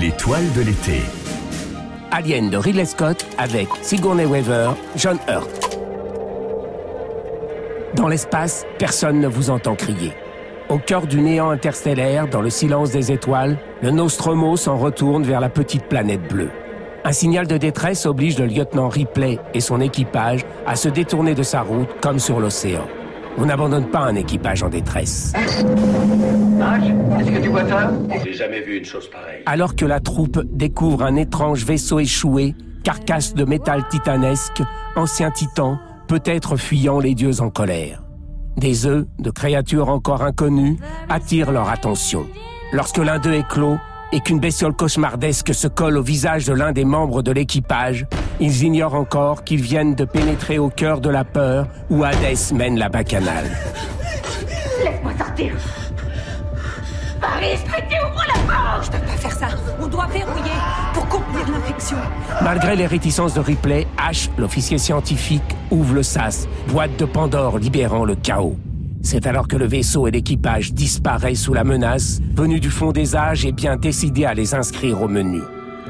L'étoile de l'été. Alien de Ridley Scott avec Sigourney Weaver, John Hurt. Dans l'espace, personne ne vous entend crier. Au cœur du néant interstellaire, dans le silence des étoiles, le Nostromo s'en retourne vers la petite planète bleue. Un signal de détresse oblige le lieutenant Ripley et son équipage à se détourner de sa route comme sur l'océan. On n'abandonne pas un équipage en détresse. est-ce que tu vois ça? J'ai jamais vu une chose pareille. Alors que la troupe découvre un étrange vaisseau échoué, carcasse de métal titanesque, ancien titan, peut-être fuyant les dieux en colère. Des œufs de créatures encore inconnues attirent leur attention. Lorsque l'un d'eux éclot et qu'une bestiole cauchemardesque se colle au visage de l'un des membres de l'équipage, ils ignorent encore qu'ils viennent de pénétrer au cœur de la peur où Hadès mène la bacchanale. Laisse-moi sortir Paris, traité, ouvre la porte Je peux pas faire ça. On doit verrouiller pour contenir l'infection. Malgré les réticences de Ripley, H, l'officier scientifique, ouvre le sas, boîte de Pandore libérant le chaos. C'est alors que le vaisseau et l'équipage disparaissent sous la menace, venu du fond des âges et bien décidé à les inscrire au menu.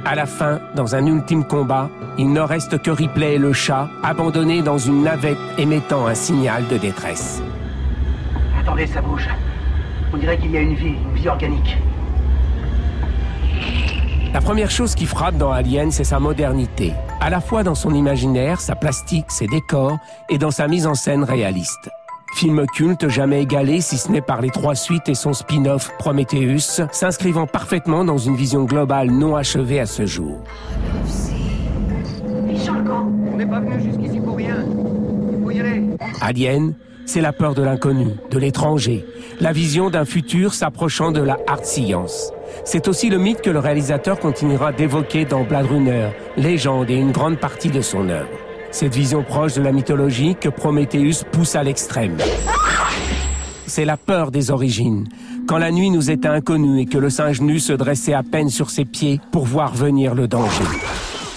À la fin, dans un ultime combat, il ne reste que Ripley et le chat, abandonnés dans une navette émettant un signal de détresse. Attendez, ça bouge. On dirait qu'il y a une vie, une vie organique. La première chose qui frappe dans Alien, c'est sa modernité. À la fois dans son imaginaire, sa plastique, ses décors, et dans sa mise en scène réaliste. Film culte jamais égalé, si ce n'est par les trois suites et son spin-off Prometheus, s'inscrivant parfaitement dans une vision globale non achevée à ce jour. Alien, c'est la peur de l'inconnu, de l'étranger, la vision d'un futur s'approchant de la hard science. C'est aussi le mythe que le réalisateur continuera d'évoquer dans Blade Runner, légende et une grande partie de son œuvre. Cette vision proche de la mythologie que Prometheus pousse à l'extrême. C'est la peur des origines. Quand la nuit nous était inconnue et que le singe nu se dressait à peine sur ses pieds pour voir venir le danger.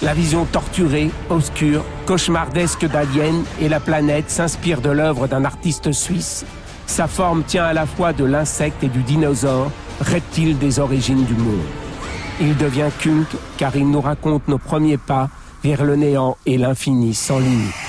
La vision torturée, obscure, cauchemardesque d'Alien et la planète s'inspire de l'œuvre d'un artiste suisse. Sa forme tient à la fois de l'insecte et du dinosaure, reptile des origines du monde. Il devient culte car il nous raconte nos premiers pas vers le néant et l'infini sans limite.